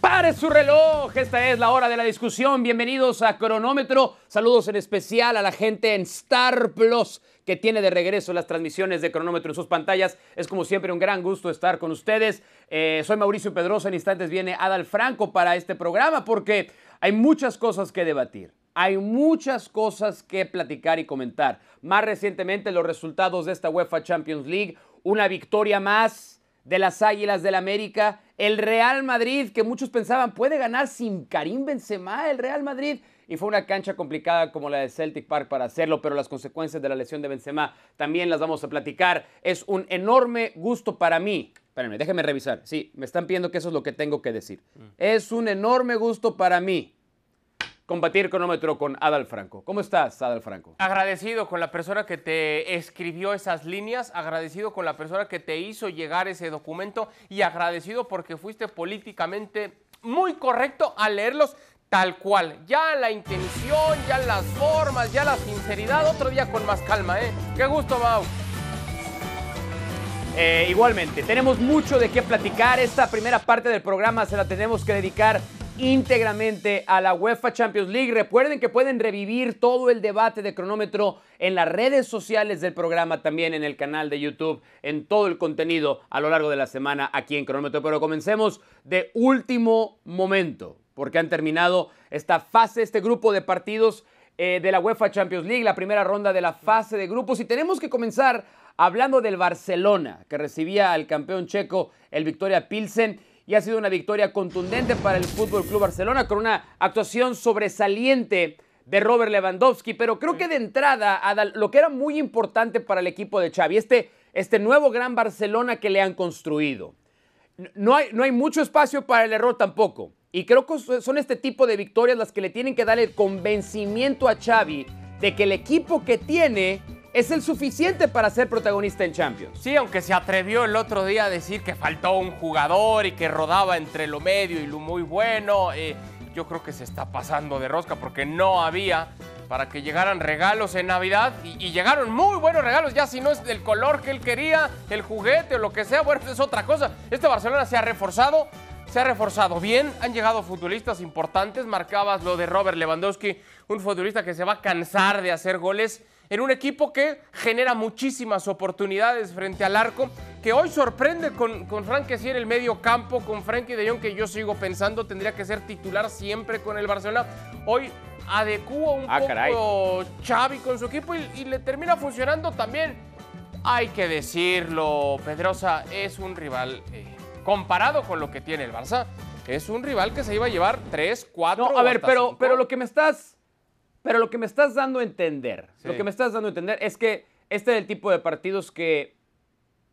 Pare su reloj, esta es la hora de la discusión. Bienvenidos a Cronómetro. Saludos en especial a la gente en Star Plus que tiene de regreso las transmisiones de Cronómetro en sus pantallas. Es como siempre un gran gusto estar con ustedes. Eh, soy Mauricio Pedroso, en instantes viene Adal Franco para este programa porque hay muchas cosas que debatir. Hay muchas cosas que platicar y comentar. Más recientemente los resultados de esta UEFA Champions League, una victoria más de las Águilas del América, el Real Madrid que muchos pensaban puede ganar sin Karim Benzema, el Real Madrid y fue una cancha complicada como la de Celtic Park para hacerlo, pero las consecuencias de la lesión de Benzema también las vamos a platicar. Es un enorme gusto para mí. Espérenme, déjenme revisar. Sí, me están pidiendo que eso es lo que tengo que decir. Es un enorme gusto para mí combatir cronómetro con Adal Franco. ¿Cómo estás, Adal Franco? Agradecido con la persona que te escribió esas líneas, agradecido con la persona que te hizo llegar ese documento y agradecido porque fuiste políticamente muy correcto al leerlos tal cual. Ya la intención, ya las formas, ya la sinceridad, otro día con más calma, ¿eh? Qué gusto, Mau. Eh, igualmente, tenemos mucho de qué platicar. Esta primera parte del programa se la tenemos que dedicar íntegramente a la UEFA Champions League. Recuerden que pueden revivir todo el debate de cronómetro en las redes sociales del programa, también en el canal de YouTube, en todo el contenido a lo largo de la semana aquí en cronómetro. Pero comencemos de último momento, porque han terminado esta fase, este grupo de partidos eh, de la UEFA Champions League, la primera ronda de la fase de grupos. Y tenemos que comenzar hablando del Barcelona, que recibía al campeón checo, el Victoria Pilsen y ha sido una victoria contundente para el Fútbol Club Barcelona con una actuación sobresaliente de Robert Lewandowski, pero creo que de entrada, Adal, lo que era muy importante para el equipo de Xavi, este, este nuevo gran Barcelona que le han construido. No hay, no hay mucho espacio para el error tampoco. Y creo que son este tipo de victorias las que le tienen que dar el convencimiento a Xavi de que el equipo que tiene es el suficiente para ser protagonista en Champions. Sí, aunque se atrevió el otro día a decir que faltó un jugador y que rodaba entre lo medio y lo muy bueno, eh, yo creo que se está pasando de rosca porque no había para que llegaran regalos en Navidad y, y, llegaron muy buenos regalos, ya si no es del color que él quería, el juguete o lo que sea, bueno, es otra cosa. Este Barcelona se ha reforzado, se ha reforzado bien, han llegado futbolistas importantes, marcabas lo de Robert Lewandowski, un futbolista que se va a cansar de hacer goles en un equipo que genera muchísimas oportunidades frente al arco, que hoy sorprende con, con Frank en el medio campo, con Frankie de Jong, que yo sigo pensando tendría que ser titular siempre con el Barcelona. Hoy adecúa un Ah, poco caray. Xavi con su equipo y, y le termina funcionando también. Hay que decirlo, Pedrosa es un rival, eh, comparado con lo que tiene el Barça, es un rival que se iba a llevar 3, 4 No, a ver, pero, pero lo que me estás. Pero lo que me estás dando a entender, Sí. lo que me estás dando a entender es que este es el tipo de partidos que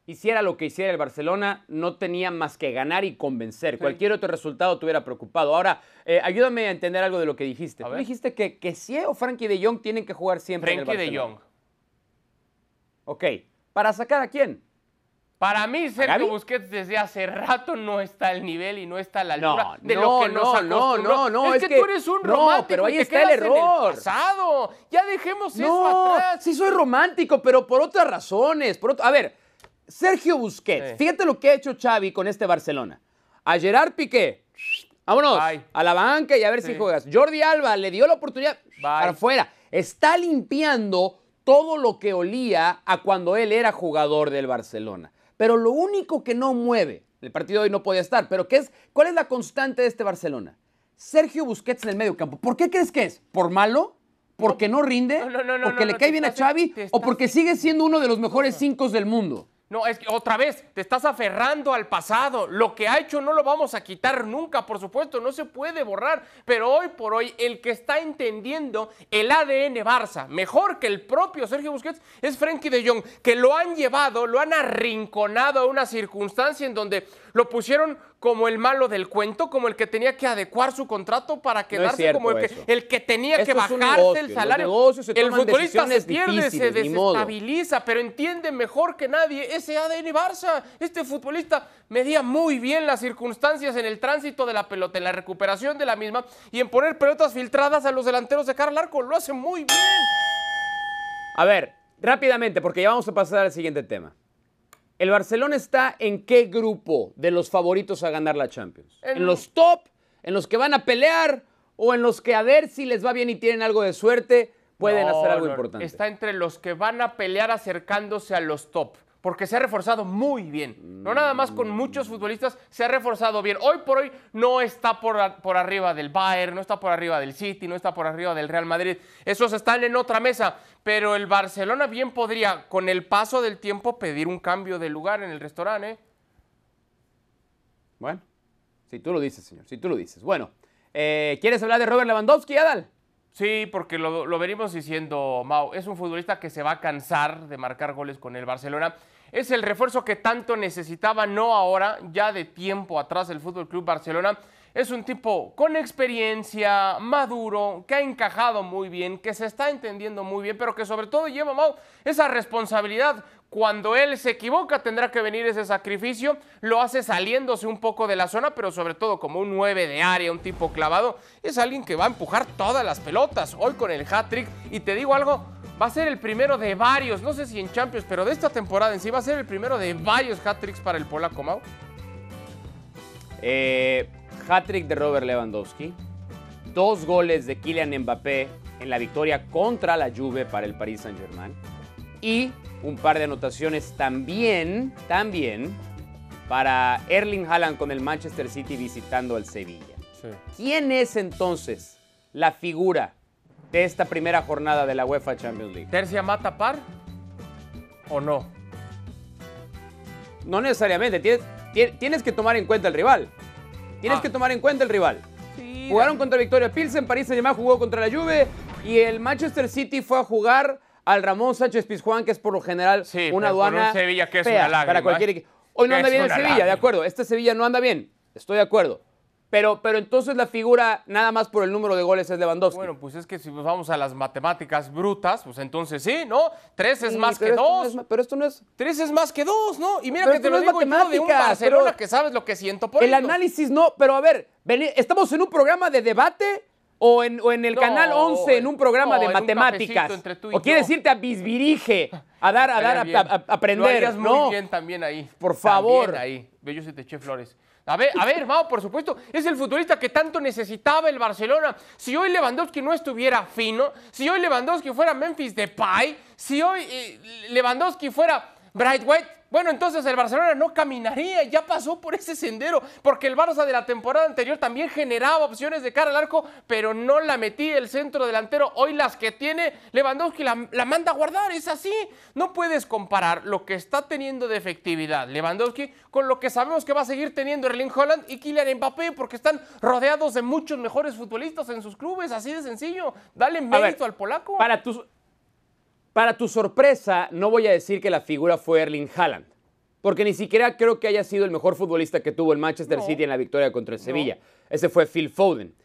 hiciera lo que hiciera el Barcelona, no tenía más que ganar y convencer. Cualquier otro resultado te hubiera preocupado. Ahora, eh, ayúdame a entender algo de lo que dijiste. Tú dijiste que, que o Frankie de Jong tienen que jugar siempre en el de. Jong. Ok. ¿Para sacar a quién? Para mí? Sergio Busquets desde hace rato no está al nivel y no está a la No, altura de no, lo que nos no, no, no, no, es, es que, que- tú eres un no, romántico pero ahí y te está el error. pasado. Ya dejemos eso No, atrás. sí soy romántico, pero por otras razones. Por otro- a ver, Sergio Busquets, Sí. fíjate lo que ha hecho Xavi con este Barcelona. A Gerard Piqué, vámonos, Bye. a la banca y a ver si juegas. Jordi Alba le dio la oportunidad para afuera. Está limpiando todo lo que olía a cuando él era jugador del Barcelona. Pero lo único que no mueve, el partido de hoy no podía estar, pero ¿qué es, ¿cuál es la constante de este Barcelona? Sergio Busquets en el medio campo. ¿Por qué crees que es? ¿Por malo? ¿Porque no rinde? No, no, no, no, ¿Porque le cae bien a Xavi? ¿O porque sigue siendo uno de los mejores cinco del mundo? No, es que otra vez, te estás aferrando al pasado. Lo que ha hecho no lo vamos a quitar nunca, por supuesto, no se puede borrar. Pero hoy por hoy, el que está entendiendo el ADN Barça, mejor que el propio Sergio Busquets, es Frenkie de Jong, que lo han llevado, lo han arrinconado a una circunstancia en donde lo pusieron como el malo del cuento, como el que tenía que adecuar su contrato para quedarse como el que, el que, tenía que bajarse el salario. el futbolista se pierde, se desestabiliza, pero entiende mejor que nadie ese ADN Barça. Este futbolista medía muy bien las circunstancias en el tránsito de la pelota, en la recuperación de la misma y en poner pelotas filtradas a los delanteros de cara al arco. Lo hace muy bien. A ver, rápidamente, porque ya vamos a pasar al siguiente tema. ¿El Barcelona está en qué grupo de los favoritos a ganar la Champions? ¿En los top? ¿En los que van a pelear? ¿O en los que a ver si les va bien y tienen algo de suerte pueden hacer algo importante? Está entre los que van a pelear acercándose a los top porque se ha reforzado muy bien. No nada más con muchos futbolistas, se ha reforzado bien. Hoy por hoy no está por, por, arriba del Bayern, no está por arriba del City, no está por arriba del Real Madrid. Esos están en otra mesa. Pero el Barcelona bien podría, con el paso del tiempo, pedir un cambio de lugar en el restaurante. ¿eh? Bueno, si tú lo dices, señor, si tú lo dices. Bueno, eh, ¿quieres hablar de Robert Lewandowski, Adal? Sí, porque lo, lo venimos diciendo, Mau. Es un futbolista que se va a cansar de marcar goles con el Barcelona es el refuerzo que tanto necesitaba, no ahora, ya de tiempo atrás el Fútbol Club Barcelona. Es un tipo con experiencia, maduro, que ha encajado muy bien, que se está entendiendo muy bien, pero que sobre todo lleva Mau esa responsabilidad. Cuando él se equivoca tendrá que venir ese sacrificio, lo hace saliéndose un poco de la zona, pero sobre todo como un 9 de área, un tipo clavado, es alguien que va a empujar todas las pelotas. Hoy con el hat-trick, y te digo algo, va a ser el primero de varios, no sé si en Champions, pero de esta temporada en sí va a ser el primero de varios hat-tricks para el polaco, Mau. Eh, hat-trick de Robert Lewandowski, dos goles de Kylian Mbappé en la victoria contra la Juve para el Paris Saint-Germain y un par de anotaciones también, también para Erling Haaland con el Manchester City visitando al Sevilla. ¿Quién es entonces la figura de esta primera jornada de la UEFA Champions League. ¿Tercia mata par o no? No necesariamente. Tienes, que tomar en cuenta el rival. Tienes ah. que tomar en cuenta el rival. Jugaron contra Victoria Pilsen, París Saint-Germain jugó contra la Juve y el Manchester City fue a jugar al Ramón Sánchez Pizjuán, que es por lo general una aduana Sevilla que es una para cualquier Hoy no anda bien en Sevilla, de acuerdo. Este Sevilla no anda bien, estoy de acuerdo. Pero, pero entonces la figura, nada más por el número de goles, es Lewandowski. Bueno, pues es que si vamos a las matemáticas brutas, pues entonces sí, ¿no? Tres es más que dos. pero esto no es. Tres es más que dos, ¿no? Y mira que te lo digo yo de un Barcelona que sabes lo que siento por El análisis no, pero a ver, ¿estamos en un programa de debate? O en, o en el canal 11 en un programa de matemáticas. o quieres irte a bisbirige a dar a dar a, aprender, lo muy bien también ahí. Por favor. También ahí. Yo se te eché flores. A ver, a ver, por supuesto, es el futbolista que tanto necesitaba el Barcelona. Si hoy Lewandowski no estuviera fino, si hoy Lewandowski fuera Memphis Depay, si hoy eh, Lewandowski fuera Bright White, bueno, entonces el Barcelona no caminaría, ya pasó por ese sendero, porque el Barça de la temporada anterior también generaba opciones de cara al arco, pero no la metía el centro delantero. Hoy las que tiene Lewandowski la, la manda a guardar, es así. No puedes comparar lo que está teniendo de efectividad Lewandowski con lo que sabemos que va a seguir teniendo Erling Holland y Kylian Mbappé, porque están rodeados de muchos mejores futbolistas en sus clubes, así de sencillo. Dale mérito al polaco. Para tus para tu sorpresa, no voy a decir que la figura fue Erling Haaland, porque ni siquiera creo que haya sido el mejor futbolista que tuvo el Manchester City en la victoria contra el Sevilla. Ese fue Phil Foden.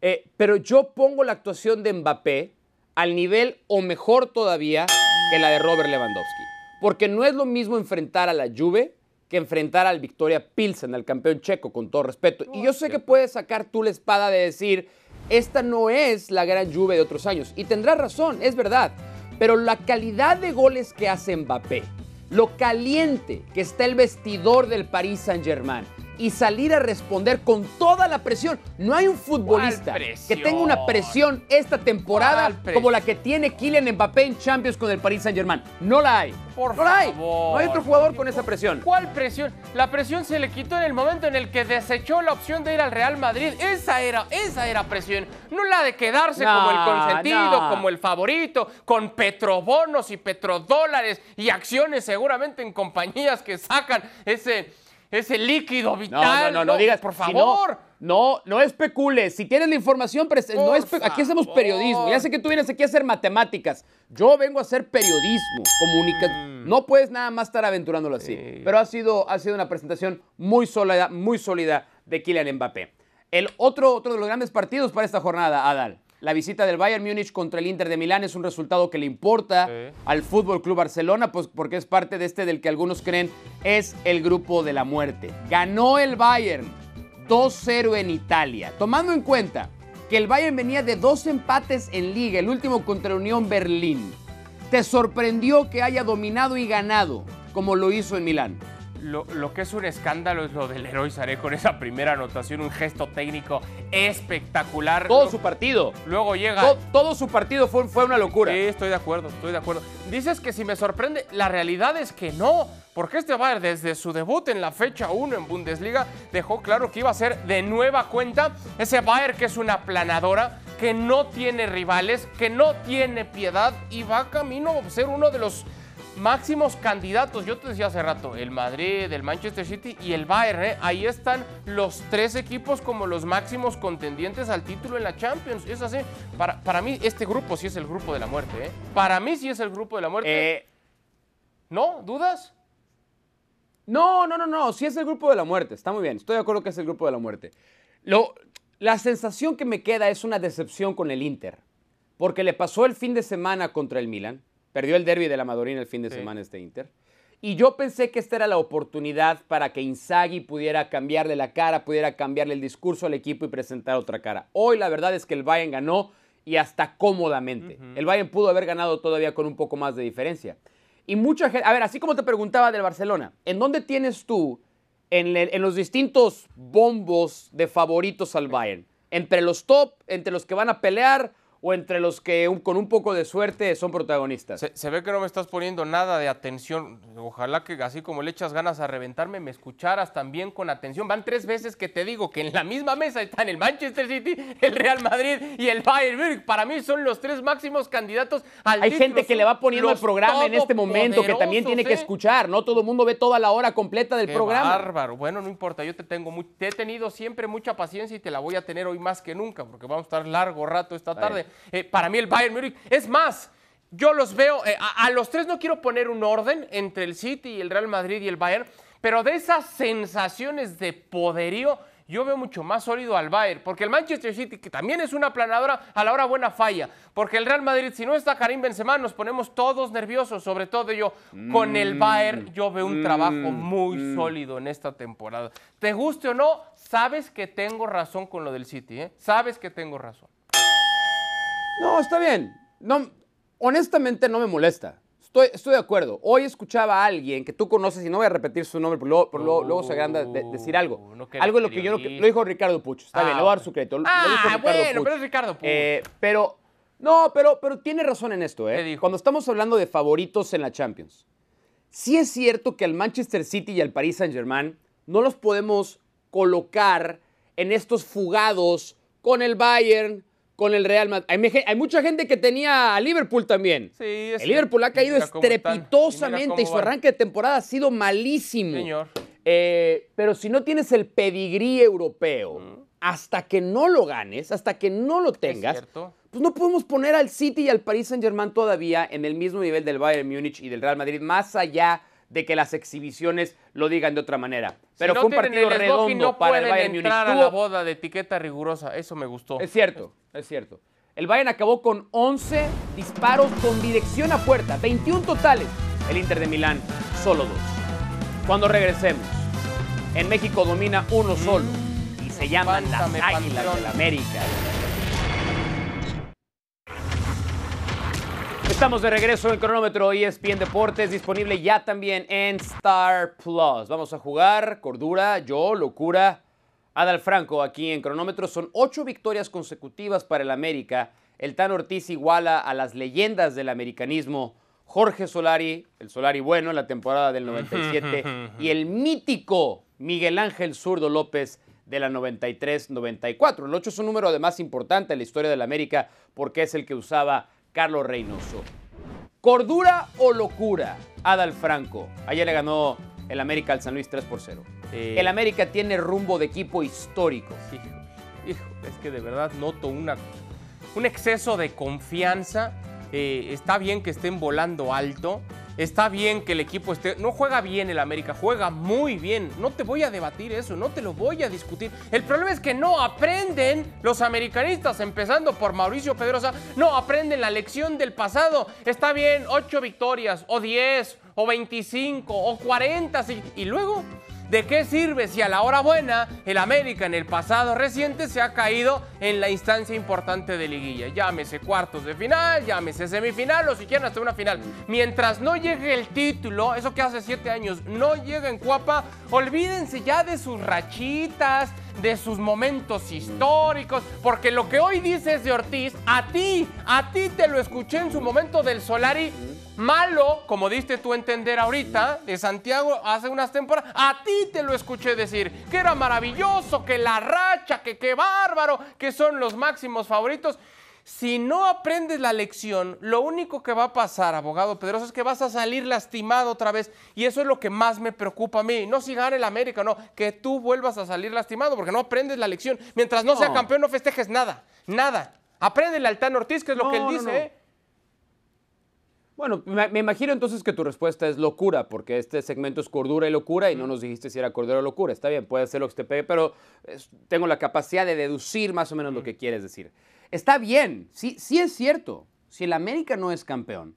Eh, pero yo pongo la actuación de Mbappé al nivel o mejor todavía que la de Robert Lewandowski. Porque no es lo mismo enfrentar a la Juve que enfrentar al Victoria Pilsen, al campeón checo, con todo respeto. y yo sé que puedes sacar tú la espada de decir, esta no es la gran Juve de otros años. Y tendrás razón, es verdad. Pero la calidad de goles que hace Mbappé, lo caliente que está el vestidor del Paris Saint-Germain y salir a responder con toda la presión. No hay un futbolista que tenga una presión esta temporada como la que tiene Kylian Mbappé en Champions con el Paris Saint-Germain. No la hay. Por no la hay. favor. No hay otro jugador con esa presión. ¿Cuál presión? La presión se le quitó en el momento en el que desechó la opción de ir al Real Madrid. Esa era, esa era presión. No la de quedarse No, como el consentido, no. como el favorito, con petrobonos y petrodólares y acciones seguramente en compañías que sacan ese, ese líquido No, vital. no, no, no digas. Por si favor. no, no, no especules. Si tienes la información, no aquí hacemos periodismo. Ya sé que tú vienes aquí a hacer matemáticas. Yo vengo a hacer periodismo, comunicación. No puedes nada más estar aventurándolo así. Mm. Sí. Pero ha sido, ha sido una presentación muy sólida, muy sólida de Kylian Mbappé. El otro, otro de los grandes partidos para esta jornada, Adal. La visita del Bayern Múnich contra el Inter de Milán es un resultado que le importa Sí. al Fútbol Club Barcelona, pues porque es parte de este del que algunos creen es el grupo de la muerte. Ganó el Bayern 2-0 en Italia, tomando en cuenta que el Bayern venía de dos empates en liga, el último contra Unión Berlín. ¿Te sorprendió que haya dominado y ganado como lo hizo en Milán? Lo, lo que es un escándalo es lo del Héroe Saré con esa primera anotación, un gesto técnico espectacular. Todo su partido. Luego llega. To- todo su partido fue, fue una locura. Sí, estoy de acuerdo, estoy de acuerdo. Dices que si me sorprende, la realidad es que no, porque este Bayern desde su debut en la fecha 1 en Bundesliga dejó claro que iba a ser de nueva cuenta ese Bayern que es una planadora, que no tiene rivales, que no tiene piedad y va camino a ser uno de los máximos candidatos. Yo te decía hace rato, el Madrid, el Manchester City y el Bayern. ¿eh? Ahí están los tres equipos como los máximos contendientes al título en la Champions. Es así. Para, para mí, este grupo sí es el grupo de la muerte. ¿eh? Para mí sí es el grupo de la muerte. Eh, ¿No? ¿Dudas? No, no, no, no. Sí es el grupo de la muerte. Está muy bien. Estoy de acuerdo que es el grupo de la muerte. Lo, la sensación que me queda es una decepción con el Inter. Porque le pasó el fin de semana contra el Milan. Perdió el derby de la Madonina el fin de Sí. semana este Inter. Y yo pensé que esta era la oportunidad para que Inzaghi pudiera cambiarle la cara, pudiera cambiarle el discurso al equipo y presentar otra cara. Hoy la verdad es que el Bayern ganó y hasta cómodamente. El Bayern pudo haber ganado todavía con un poco más de diferencia. Y mucha gente, a ver, así como te preguntaba del Barcelona, ¿en dónde tienes tú en, el- en los distintos bombos de favoritos al Bayern? ¿Entre los top, entre los que van a pelear o entre los que un- con un poco de suerte son protagonistas? Se, se ve que no me estás poniendo nada de atención. Ojalá que así como le echas ganas a reventarme, me escucharas también con atención. Van tres veces que te digo que en la misma mesa están el Manchester City, el Real Madrid y el Bayern Múnich. Para mí son los tres máximos candidatos al Hay título. gente que le va poniendo el programa en este momento que también tiene que ¿eh? escuchar. No todo el mundo ve toda la hora completa del Qué programa. bárbaro. Bueno, no importa, yo te tengo mu- te he tenido siempre mucha paciencia y te la voy a tener hoy más que nunca, porque vamos a estar largo rato esta tarde. Eh, para mí el Bayern Múnich es más. Yo los veo, eh, a, a los tres no quiero poner un orden entre el City el Real Madrid y el Bayern, pero de esas sensaciones de poderío, yo veo mucho más sólido al Bayern, porque el Manchester City, que también es una planadora, a la hora buena falla, porque el Real Madrid, si no está Karim Benzema, nos ponemos todos nerviosos, sobre todo yo. Con el Bayern, yo veo un trabajo muy sólido en esta temporada. Te guste o no, sabes que tengo razón con lo del City, ¿eh? Sabes que tengo razón. No, está bien. No, honestamente no me molesta. Estoy, estoy de acuerdo. Hoy escuchaba a alguien que tú conoces y no voy a repetir su nombre, pero luego, pero luego- luego se agranda de, decir algo. Uh, no algo de lo que yo no- lo dijo Ricardo Pucho. Está Ah, bien, le voy a dar su crédito. Ah, dijo Ricardo bueno, Puch. pero es Ricardo Puch. Eh, pero, no, pero, pero tiene razón en esto, ¿Qué ¿eh? Cuando estamos hablando de favoritos en la Champions. Sí es cierto que al Manchester City y al Paris Saint-Germain no los podemos colocar en estos fugados con el Bayern, con el Real Madrid. Hay, mucha gente que tenía a Liverpool también. Sí, es el Liverpool ha caído estrepitosamente y su arranque de temporada ha sido malísimo. Señor. Eh, pero si no tienes el pedigrí europeo, hasta que no lo ganes, hasta que no lo tengas, pues no podemos poner al City y al Paris Saint-Germain todavía en el mismo nivel del Bayern Múnich y del Real Madrid, más allá de que las exhibiciones lo digan de otra manera. Pero si no fue un partido el redondo no para el Bayern Múnich. entrar a la boda de etiqueta rigurosa. Eso me gustó. es cierto, es cierto. El Bayern acabó con 11 disparos con dirección a puerta, 21 totales. El Inter de Milán, solo dos. Cuando regresemos, en México domina uno solo y se llaman las Águilas del América. Estamos de regreso en el cronómetro ESPN Deportes, disponible ya también en Star Plus. Vamos a jugar Cordura, yo, Locura, Adal Franco aquí en cronómetro. Son ocho victorias consecutivas para el América. El Tan Ortiz iguala a las leyendas del americanismo. Jorge Solari, el Solari bueno en la temporada del 97, y el mítico Miguel Ángel Zurdo López de la 93-94. El 8 es un número además importante en la historia del América porque es el que usaba Carlos Reynoso. ¿Cordura o locura? Adal Franco. Ayer le ganó el América al San Luis 3 por 0. El América tiene rumbo de equipo histórico. Hijo, hijo, es que de verdad noto una, un exceso de confianza. Eh, está bien que estén volando alto. Está bien que el equipo esté. No juega bien el América, juega muy bien. No te voy a debatir eso, no te lo voy a discutir. El problema es que no aprenden los americanistas, empezando por Mauricio Pedrosa, no aprenden la lección del pasado. Está bien, 8 victorias, o 10, o 25, o 40, y luego ¿De qué sirve si a la hora buena el América en el pasado reciente se ha caído en la instancia importante de liguilla? Llámese cuartos de final, llámese semifinal o si quieren hasta una final. Mientras no llegue el título, eso que hace siete años no llega en Cuapa, olvídense ya de sus rachitas, de sus momentos históricos, porque lo que hoy dices de Ortiz, a ti, a ti te lo escuché en su momento del Solari malo, como diste tú entender ahorita, de Santiago hace unas temporadas, a ti te lo escuché decir, que era maravilloso, que la racha, que qué bárbaro, que son los máximos favoritos. Si no aprendes la lección, lo único que va a pasar, abogado Pedroso, es que vas a salir lastimado otra vez. Y eso es lo que más me preocupa a mí. No si gane el América, no, que tú vuelvas a salir lastimado porque no aprendes la lección. Mientras no, sea campeón, no festejes nada, nada. Aprende el Altán Ortiz, que es lo que él dice. ¿eh? Bueno, me, imagino entonces que tu respuesta es locura, porque este segmento es cordura y locura y no nos dijiste si era cordura o locura. Está bien, puede ser lo que te pegue, pero tengo la capacidad de deducir más o menos lo que quieres decir. Está bien, sí, sí es cierto. Si el América no es campeón,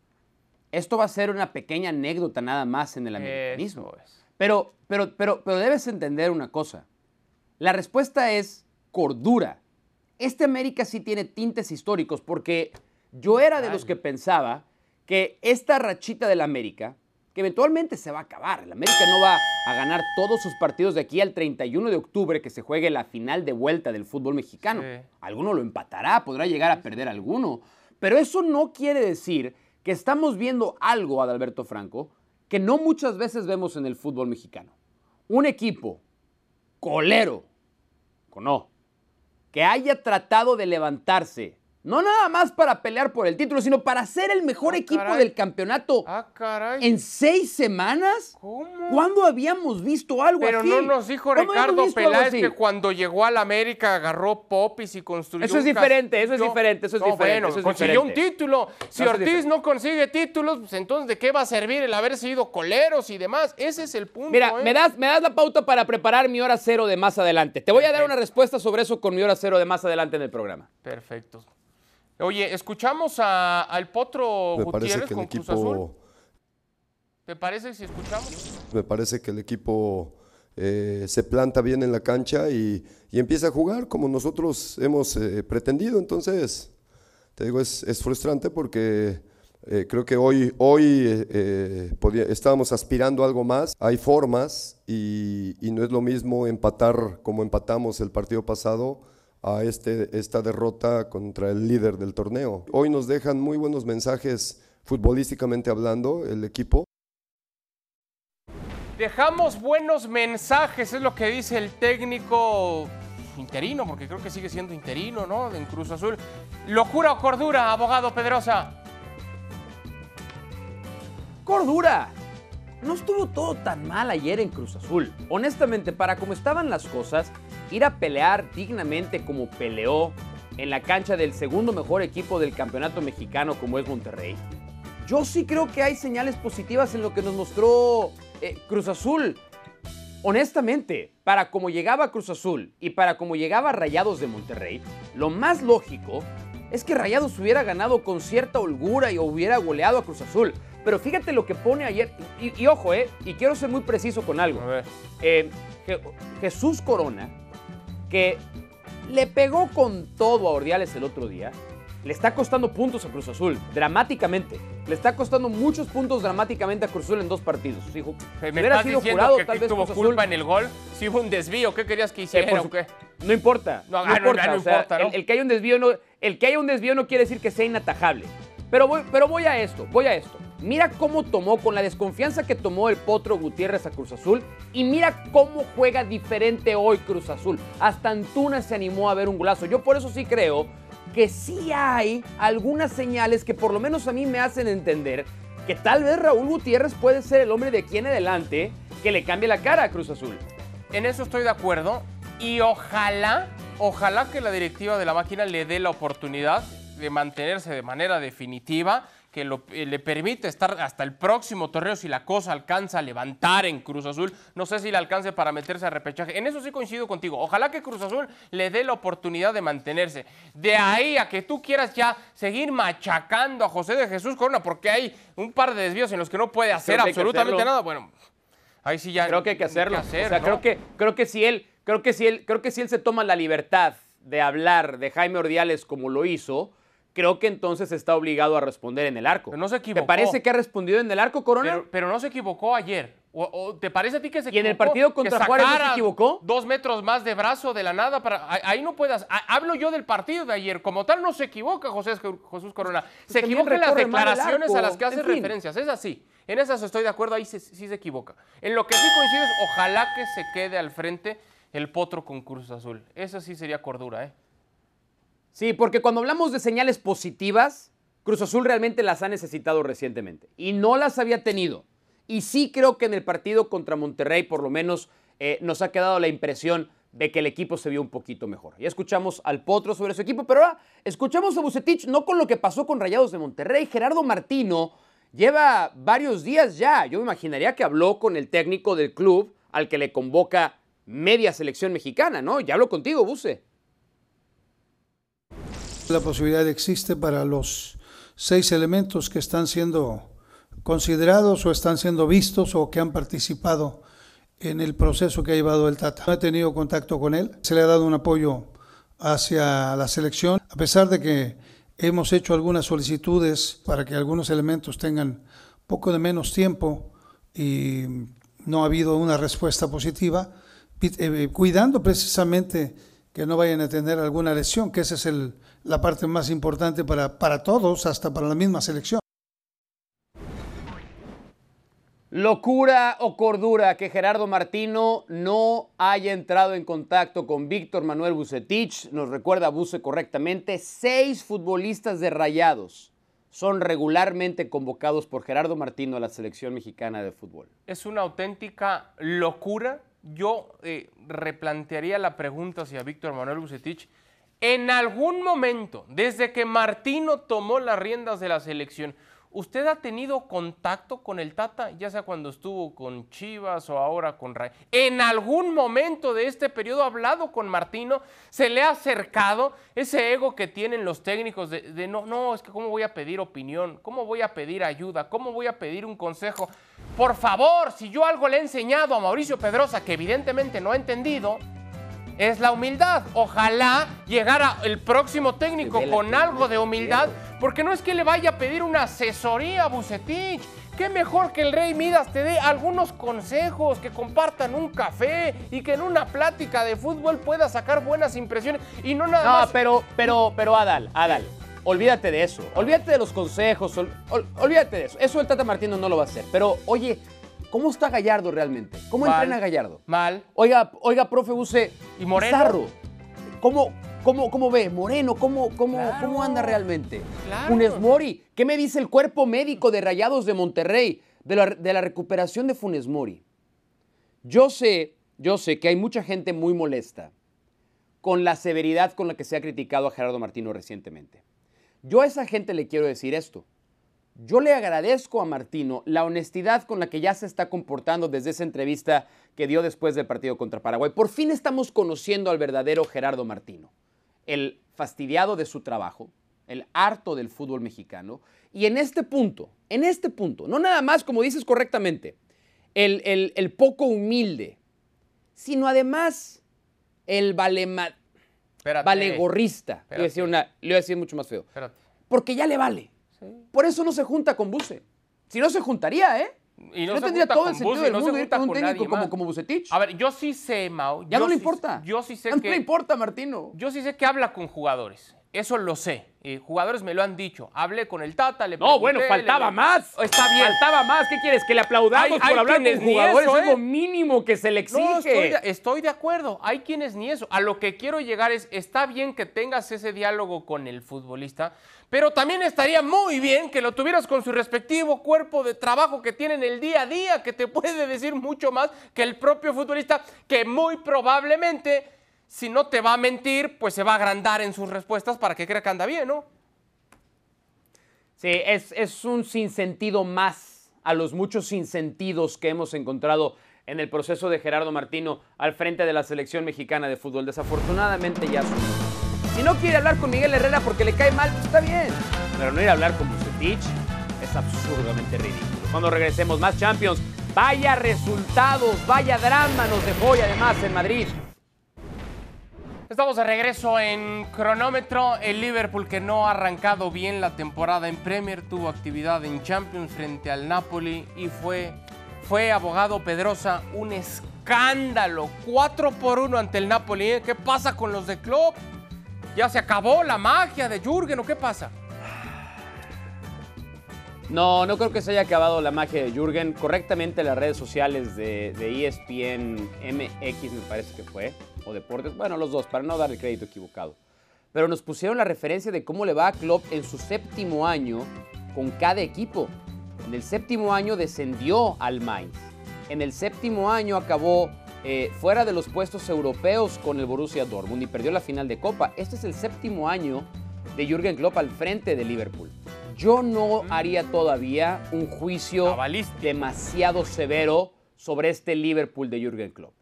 esto va a ser una pequeña anécdota nada más en el americanismo. Pero, pero, pero, pero debes entender una cosa. La respuesta es cordura. Este América sí tiene tintes históricos porque yo era de los que pensaba que esta rachita del América, que eventualmente se va a acabar, el América no va a ganar todos sus partidos de aquí al 31 de octubre que se juegue la final de vuelta del fútbol mexicano. Alguno lo empatará, podrá llegar a perder alguno, pero eso no quiere decir que estamos viendo algo, Adalberto Franco, que no muchas veces vemos en el fútbol mexicano. Un equipo colero, no, que haya tratado de levantarse no nada más para pelear por el título, sino para ser el mejor ah, equipo del campeonato. Ah, caray. ¿En seis semanas? ¿Cómo? ¿Cuándo habíamos visto algo Pero así? Pero no nos dijo Ricardo Peláez que cuando llegó a la América agarró popis y construyó Eso es diferente, eso es diferente, eso es diferente. Bueno, consiguió un título. Si Ortiz no consigue títulos, pues entonces ¿de qué va a servir el haber sido coleros y demás? Ese es el punto. Mira, ¿eh? me, das, me das la pauta para preparar mi hora cero de más adelante. Te voy a dar una respuesta sobre eso con mi hora cero de más adelante en el programa. Perfecto. Oye, escuchamos al Potro Gutiérrez con Cruz Azul. ¿Te parece si escuchamos? Me parece que el equipo eh, se planta bien en la cancha y, empieza a jugar como nosotros hemos eh, pretendido. Entonces, te digo, es, frustrante porque eh, creo que hoy, hoy estábamos aspirando a algo más. Hay formas y, y no es lo mismo empatar como empatamos el partido pasado a este, esta derrota contra el líder del torneo. Hoy nos dejan muy buenos mensajes futbolísticamente hablando el equipo. Dejamos buenos mensajes, es lo que dice el técnico interino, porque creo que sigue siendo interino, ¿no? En Cruz Azul. ¿Locura o cordura, abogado Pedrosa? Cordura. No estuvo todo tan mal ayer en Cruz Azul. Honestamente, para cómo estaban las cosas, ir a pelear dignamente como peleó en la cancha del segundo mejor equipo del campeonato mexicano como es Monterrey, yo sí creo que hay señales positivas en lo que nos mostró eh, Cruz Azul. Honestamente, para como llegaba Cruz Azul y para como llegaba Rayados de Monterrey, lo más lógico es que Rayados hubiera ganado con cierta holgura y hubiera goleado a Cruz Azul. Pero fíjate lo que pone ayer, y, ojo, eh, y quiero ser muy preciso con algo. A ver. Eh, Jesús Corona que le pegó con todo a Ordiales el otro día, le está costando puntos a Cruz Azul, dramáticamente. Le está costando muchos puntos dramáticamente a Cruz Azul en dos partidos. Si hubiera sido jurado, que tal vez tuvo Cruz Azul- culpa en el gol. Si hubo un desvío, ¿qué querías que Eh, hiciera su- qué? No importa. No, No, ah, no, importa. no o sea, importa, ¿no? el, el que haya un desvío no, el que haya un desvío no quiere decir que sea inatajable. Pero voy, pero voy a esto, voy a esto. Mira cómo tomó, con la desconfianza que tomó el Potro Gutiérrez a Cruz Azul, y mira cómo juega diferente hoy Cruz Azul. Hasta Antuna se animó a ver un golazo. Yo por eso sí creo que sí hay algunas señales que por lo menos a mí me hacen entender que tal vez Raúl Gutiérrez puede ser el hombre de aquí en adelante que le cambie la cara a Cruz Azul. En eso estoy de acuerdo. Y ojalá, ojalá que la directiva de la máquina le dé la oportunidad de mantenerse de manera definitiva, que lo- eh, le permite estar hasta el próximo torneo si la cosa alcanza a levantar en Cruz Azul. No sé si le alcance para meterse a repechaje. En eso sí coincido contigo. Ojalá que Cruz Azul le dé la oportunidad de mantenerse. De ahí a que tú quieras ya seguir machacando a José de Jesús Corona, porque hay un par de desvíos en los que no puede hacer Creo absolutamente nada. Bueno, ahí sí ya. creo que hay que hacerlo. hacer, o sea, ¿no? creo que creo que si él creo que si él creo que si él se toma la libertad de hablar de Jaime Ordiales como lo hizo, creo que entonces está obligado a responder en el arco. Pero no se equivocó. ¿Te parece que ha respondido en el arco, Corona? Pero, pero no se equivocó ayer. O, o te parece a ti que se ¿Y en el equivocó? partido contra Juárez no se equivocó? Dos metros más de brazo de la nada para. ahí- no puedas. Hablo yo del partido de ayer. Como tal, no se equivoca José Jesús Corona. Se también equivoca en las declaraciones a las que hace En fin. referencias. Es así. En esas estoy de acuerdo. Ahí se- sí se equivoca. En lo que sí coincido es ojalá que se quede al frente el potro con Cruz Azul. Eso sí sería cordura, ¿eh? Sí, porque cuando hablamos de señales positivas, Cruz Azul realmente las ha necesitado recientemente y no las había tenido. Y sí creo que en el partido contra Monterrey, por lo menos, eh, nos ha quedado la impresión de que el equipo se vio un poquito mejor. Ya escuchamos al Potro sobre su equipo, pero ahora escuchamos a Bucetich no con lo que pasó con Rayados de Monterrey. Gerardo Martino lleva varios días ya. Yo me imaginaría que habló con el técnico del club al que le convoca media selección mexicana, ¿no? Ya hablo contigo, Buce. La posibilidad existe para los seis elementos que están siendo considerados o están siendo vistos o que han participado en el proceso que ha llevado el Tata. No he tenido contacto con él, se le ha dado un apoyo hacia la selección, a pesar de que hemos hecho algunas solicitudes para que algunos elementos tengan poco de menos tiempo y no ha habido una respuesta positiva, eh, cuidando precisamente que no vayan a tener alguna lesión, que esa es el- la parte más importante para, para todos, hasta para la misma selección. Locura o cordura que Gerardo Martino no haya entrado en contacto con Víctor Manuel Bucetich. Nos recuerda Buce correctamente. Seis futbolistas de Rayados son regularmente convocados por Gerardo Martino a la selección mexicana de fútbol. es una auténtica locura. Yo eh, replantearía la pregunta hacia Víctor Manuel Bucetich. En algún momento, desde que Martino tomó las riendas de la selección, ¿usted ha tenido contacto con el Tata, ya sea cuando estuvo con Chivas o ahora con Ray? ¿En algún momento de este periodo ha hablado con Martino? ¿Se le ha acercado ese ego que tienen los técnicos de, no, no, es que cómo voy a pedir opinión, cómo voy a pedir ayuda, cómo voy a pedir un consejo? Por favor, si yo algo le he enseñado a Mauricio Pedrosa que evidentemente no ha entendido, es la humildad. Ojalá llegara el próximo técnico con algo de humildad, porque no es que le vaya a pedir una asesoría a Bucetich. Qué mejor que el Rey Midas te dé algunos consejos, que compartan un café y que en una plática de fútbol pueda sacar buenas impresiones y no nada No, más. pero, pero, pero Adal, Adal, olvídate de eso. Olvídate de los consejos, ol- ol- olvídate de eso. Eso el Tata Martino no lo va a hacer. Pero, oye, ¿cómo está Gallardo realmente? ¿Cómo Mal. entrena Gallardo? Mal. Oiga, oiga, profe Buce. ¿Y Moreno? Pizarro, ¿Cómo, cómo, cómo ve? Moreno, ¿cómo, cómo, Claro. cómo anda realmente? Claro. Funes Mori, ¿qué me dice el cuerpo médico de Rayados de Monterrey de la, de la recuperación de Funes Mori? Yo sé, yo sé que hay mucha gente muy molesta con la severidad con la que se ha criticado a Gerardo Martino recientemente. Yo a esa gente le quiero decir esto. Yo le agradezco a Martino la honestidad con la que ya se está comportando desde esa entrevista que dio después del partido contra Paraguay. Por fin estamos conociendo al verdadero Gerardo Martino, el fastidiado de su trabajo, el harto del fútbol mexicano. Y en este punto, en este punto, no nada más, como dices correctamente, el, el- el poco humilde, sino además el valema... Espérate. valegorrista. Le voy, a decir una, le voy a decir mucho más feo. Espérate. Porque ya le vale. Por eso no se junta con Buse. Si no se juntaría, ¿eh? Y no no tendría todo el sentido Buse, del no mundo ir junta con un técnico como, como Bucetich. A ver, yo sí sé, Mau. ya no le importa. Yo sí sé Ya que. no le importa, Martino. Yo sí sé que habla con jugadores. Eso lo sé. Eh, jugadores me lo han dicho. Hablé con el Tata, le No, bueno, faltaba le- más. Está bien. Faltaba más. ¿Qué quieres? ¿Que le aplaudamos Hay- por hay hablar ni jugadores? eso, es lo ¿eh? mínimo que se le exige. No, estoy de, estoy de acuerdo. Hay quienes ni eso. A lo que quiero llegar es, está bien que tengas ese diálogo con el futbolista, pero también estaría muy bien que lo tuvieras con su respectivo cuerpo de trabajo que tienen el día a día, que te puede decir mucho más que el propio futbolista, que muy probablemente, si no te va a mentir, pues se va a agrandar en sus respuestas para que crea que anda bien, ¿no? Sí, es, es un sinsentido más a los muchos sinsentidos que hemos encontrado en el proceso de Gerardo Martino al frente de la selección mexicana de fútbol. Desafortunadamente ya son. Si no quiere hablar con Miguel Herrera porque le cae mal, pues está bien. Pero no ir a hablar con Bucetich es absurdamente ridículo. Cuando regresemos, más Champions. Vaya resultados, vaya drama nos dejó hoy además en Madrid. Estamos de regreso en cronómetro. El Liverpool que no ha arrancado bien la temporada en Premier tuvo actividad en Champions frente al Napoli y fue, fue abogado Pedrosa un escándalo. 4 por 1 ante el Napoli. ¿eh? ¿Qué pasa con los de Klopp? ¿Ya se acabó la magia de Jürgen o qué pasa? No, no creo que se haya acabado la magia de Jürgen. Correctamente las redes sociales de, de E ESPN MX me parece que fue, o Deportes, bueno, los dos, para no dar el crédito equivocado. Pero nos pusieron la referencia de cómo le va a Klopp en su séptimo año con cada equipo. En el séptimo año descendió al Mainz. En el séptimo año acabó eh, fuera de los puestos europeos con el Borussia Dortmund y perdió la final de Copa. Este es el séptimo año de Jürgen Klopp al frente de Liverpool. Yo no haría todavía un juicio demasiado severo sobre este Liverpool de Jürgen Klopp.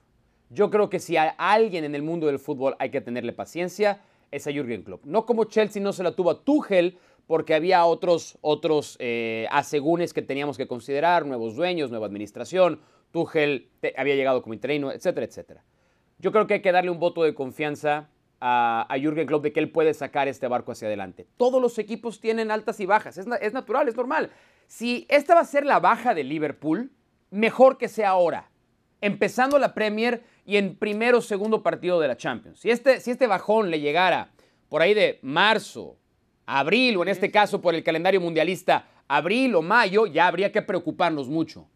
Yo creo que si a alguien en el mundo del fútbol hay que tenerle paciencia, es a Jürgen Klopp. No como Chelsea no se la tuvo a Tuchel, porque había otros, otros eh, asegúnes que teníamos que considerar, nuevos dueños, nueva administración, Tuchel había llegado como interino, etcétera, etcétera. Yo creo que hay que darle un voto de confianza a, a Jürgen Klopp de que él puede sacar este barco hacia adelante. Todos los equipos tienen altas y bajas, es, es natural, es normal. Si esta va a ser la baja de Liverpool, mejor que sea ahora, empezando la Premier y en primero o segundo partido de la Champions. Si este, si este bajón le llegara por ahí de marzo, abril o en este caso por el calendario mundialista, abril o mayo, ya habría que preocuparnos mucho.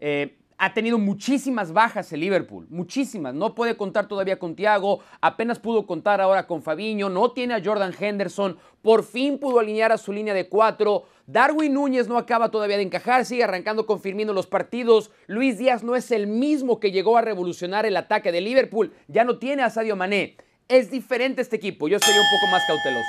Eh, ha tenido muchísimas bajas el Liverpool, muchísimas. No puede contar todavía con Thiago, apenas pudo contar ahora con Fabiño, no tiene a Jordan Henderson, por fin pudo alinear a su línea de cuatro. Darwin Núñez no acaba todavía de encajar, sigue arrancando con Firmino los partidos. Luis Díaz no es el mismo que llegó a revolucionar el ataque de Liverpool, ya no tiene a Sadio Mané. Es diferente este equipo, yo sería un poco más cauteloso.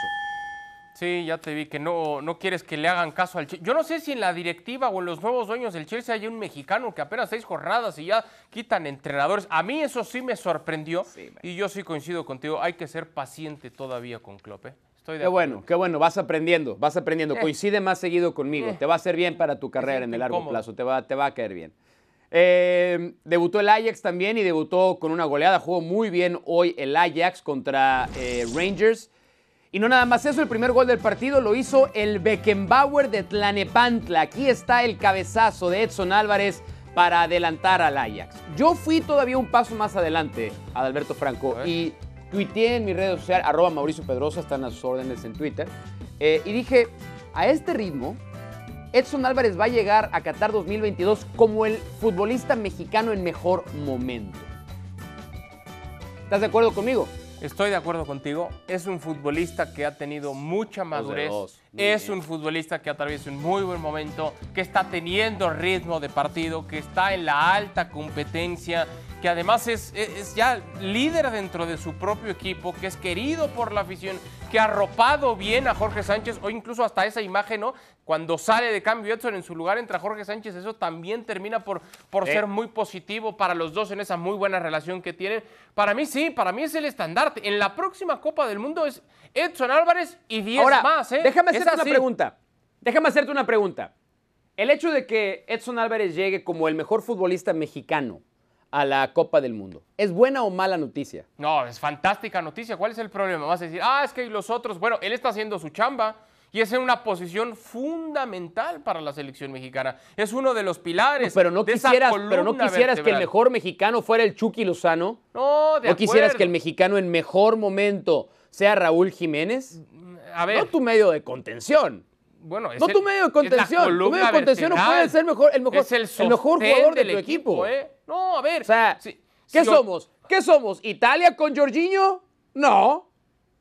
Sí, ya te vi que no, no quieres que le hagan caso al Chelsea. Yo no sé si en la directiva o en los nuevos dueños del Chelsea hay un mexicano que apenas seis jornadas y ya quitan entrenadores. A mí eso sí me sorprendió y yo sí coincido contigo. Hay que ser paciente todavía con Klopp. ¿eh? Estoy de Qué acuerdo. bueno, qué bueno, vas aprendiendo, vas aprendiendo. Eh. Coincide más seguido conmigo, Eh. te va a hacer bien para tu carrera en el largo incómodo. plazo, te va, te va a caer bien. Eh, debutó el Ajax también y debutó con una goleada, jugó muy bien hoy el Ajax contra eh, Rangers. Y no nada más eso, el primer gol del partido lo hizo el Beckenbauer de Tlanepantla. Aquí está el cabezazo de Edson Álvarez para adelantar al Ajax. Yo fui todavía un paso más adelante, Adalberto Franco, y tuiteé en mi red social, arroba Mauricio Pedrosa, están a sus órdenes en Twitter, eh, y dije, a este ritmo, Edson Álvarez va a llegar a Qatar 2022 como el futbolista mexicano en mejor momento. ¿Estás de acuerdo conmigo? Estoy de acuerdo contigo. Es un futbolista que ha tenido mucha madurez. Es bien. un futbolista que atraviesa un muy buen momento, que está teniendo ritmo de partido, que está en la alta competencia, que además es, ya líder dentro de su propio equipo, que es querido por la afición, que ha arropado bien a Jorge Sánchez, o incluso hasta esa imagen, ¿no? Cuando sale de cambio Edson en su lugar entra Jorge Sánchez, eso también termina por, por Sí. ser muy positivo para los dos en esa muy buena relación que tienen. Para mí sí, para mí es el estandarte. En la próxima Copa del Mundo es Edson Álvarez y 10 Ahora, más, ¿eh? déjame hacerte una pregunta. Déjame hacerte una pregunta. El hecho de que Edson Álvarez llegue como el mejor futbolista mexicano a la Copa del Mundo. ¿Es buena o mala noticia? No, es fantástica noticia. ¿Cuál es el problema? Vas a decir, ah, es que los otros, bueno, él está haciendo su chamba y es en una posición fundamental para la selección mexicana. Es uno de los pilares. pero no de esa quisieras, pero no quisieras que el mejor mexicano fuera el Chucky Lozano. No, de ¿No quisieras que el mexicano en mejor momento sea Raúl Jiménez? A ver, No tu medio de contención. Bueno, es No el- tu medio de contención. Tu medio de contención no puede ser mejor, el mejor, Es el, el mejor jugador de tu equipo. ¿eh? No, a ver. O sea, si- ¿qué si- somos? ¿Qué somos? ¿Italia con Jorginho? No.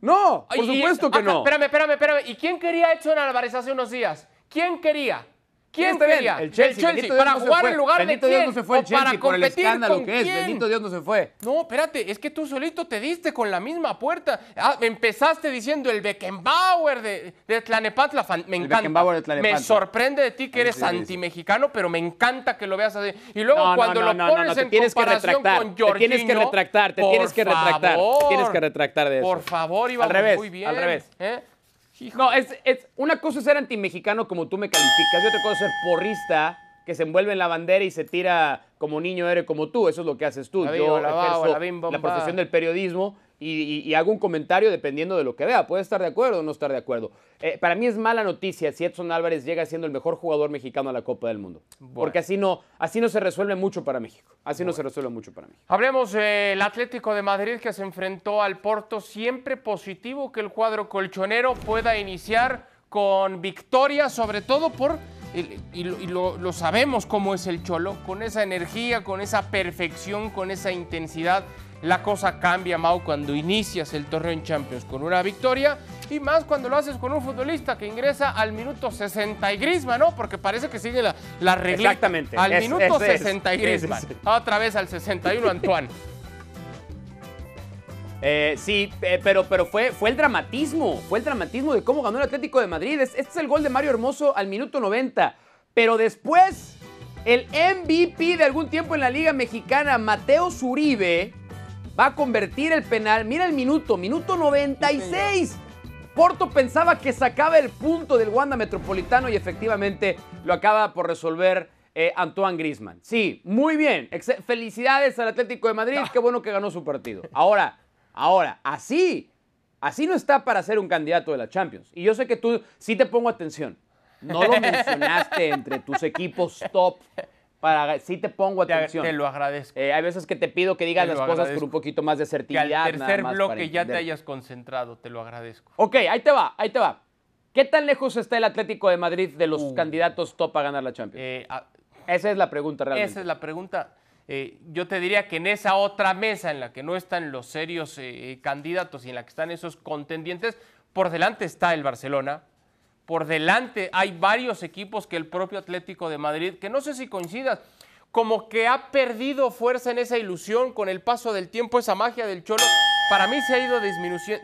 No, por y- supuesto que ah, no. Espérame, espérame, espérame. ¿Y quién quería a Edson Álvarez hace unos días? ¿Quién quería? ¿Quién Está bien, quería? El Chelsea, para no jugar en lugar de Dios quién? no se fue el ¿O para Chelsea por el competir escándalo con que es. quién? Bendito Dios no se fue. No, espérate, es que tú solito te diste con la misma puerta. Ah, empezaste diciendo el Beckenbauer de, de Tlanepantla. Me encanta. De. Me sorprende de ti que eres antimexicano, pero me encanta que lo veas así. Y luego No, cuando lo pones en comparación con Te tienes que Jorginho, retractar, te tienes que retractar, te tienes que retractar de eso. Por favor, revés, muy bien. al revés. ¿eh? No, es, es- una cosa es ser antimexicano como tú me calificas y otra cosa es ser porrista que se envuelve en la bandera y se tira como niño eres como tú. Eso es lo que haces tú. La Yo la ejerzo profesión del periodismo y, hago un comentario dependiendo de lo que vea. Puede estar de acuerdo o no estar de acuerdo. Eh, para mí es mala noticia si Edson Álvarez llega siendo el mejor jugador mexicano a la Copa del Mundo. Porque así no, así no se resuelve mucho para México. Así no se resuelve mucho para México. Hablemos del Atlético de Madrid que se enfrentó al Porto. Siempre positivo que el cuadro colchonero pueda iniciar con victoria, sobre todo por, y, y lo- y lo, lo sabemos cómo es el Cholo, con esa energía, con esa perfección, con esa intensidad. La cosa cambia, Mau, cuando inicias el torneo en Champions con una victoria y más cuando lo haces con un futbolista que ingresa al minuto 60 y Grisma, ¿no? Porque parece que sigue la, la reglita. Exactamente. Al Es- minuto ese es. 60 y Griezmann. sí. Otra vez al 61 Antoine. Eh, sí, eh, pero, pero fue, fue el dramatismo, fue el dramatismo de cómo ganó el Atlético de Madrid. Es- Este es el gol de Mario Hermoso al minuto 90. Pero después, el MVP de algún tiempo en la Liga Mexicana, Mateo Zuribe, va a convertir el penal. Mira el minuto, minuto 96. Porto pensaba que sacaba el punto del Wanda Metropolitano y efectivamente lo acaba por resolver eh, Antoine Grisman. Sí, muy bien. Ex- Felicidades al Atlético de Madrid. Qué bueno que ganó su partido. Ahora, ahora, así, así no está para ser un candidato de la Champions. Y yo sé que tú sí te pongo atención. No lo mencionaste entre tus equipos top. Para, sí te pongo Te, atención. te lo agradezco. Eh, hay veces que te pido que digas las cosas agradezco. con un poquito más de que al tercer bloque ya te hayas concentrado, te lo agradezco. Ok, ahí te va, ahí te va. ¿Qué tan lejos está el Atlético de Madrid de los Uh. candidatos top a ganar la Champions? Eh, a- Esa es la pregunta realmente. esa es la pregunta. Eh, yo te diría que en esa otra mesa en la que no están los serios candidatos y en la que están esos contendientes, por delante está el Barcelona. Por delante hay varios equipos que el propio Atlético de Madrid, que no sé si coincidas, como que ha perdido fuerza en esa ilusión con el paso del tiempo, esa magia del Cholo. Para mí se ha ido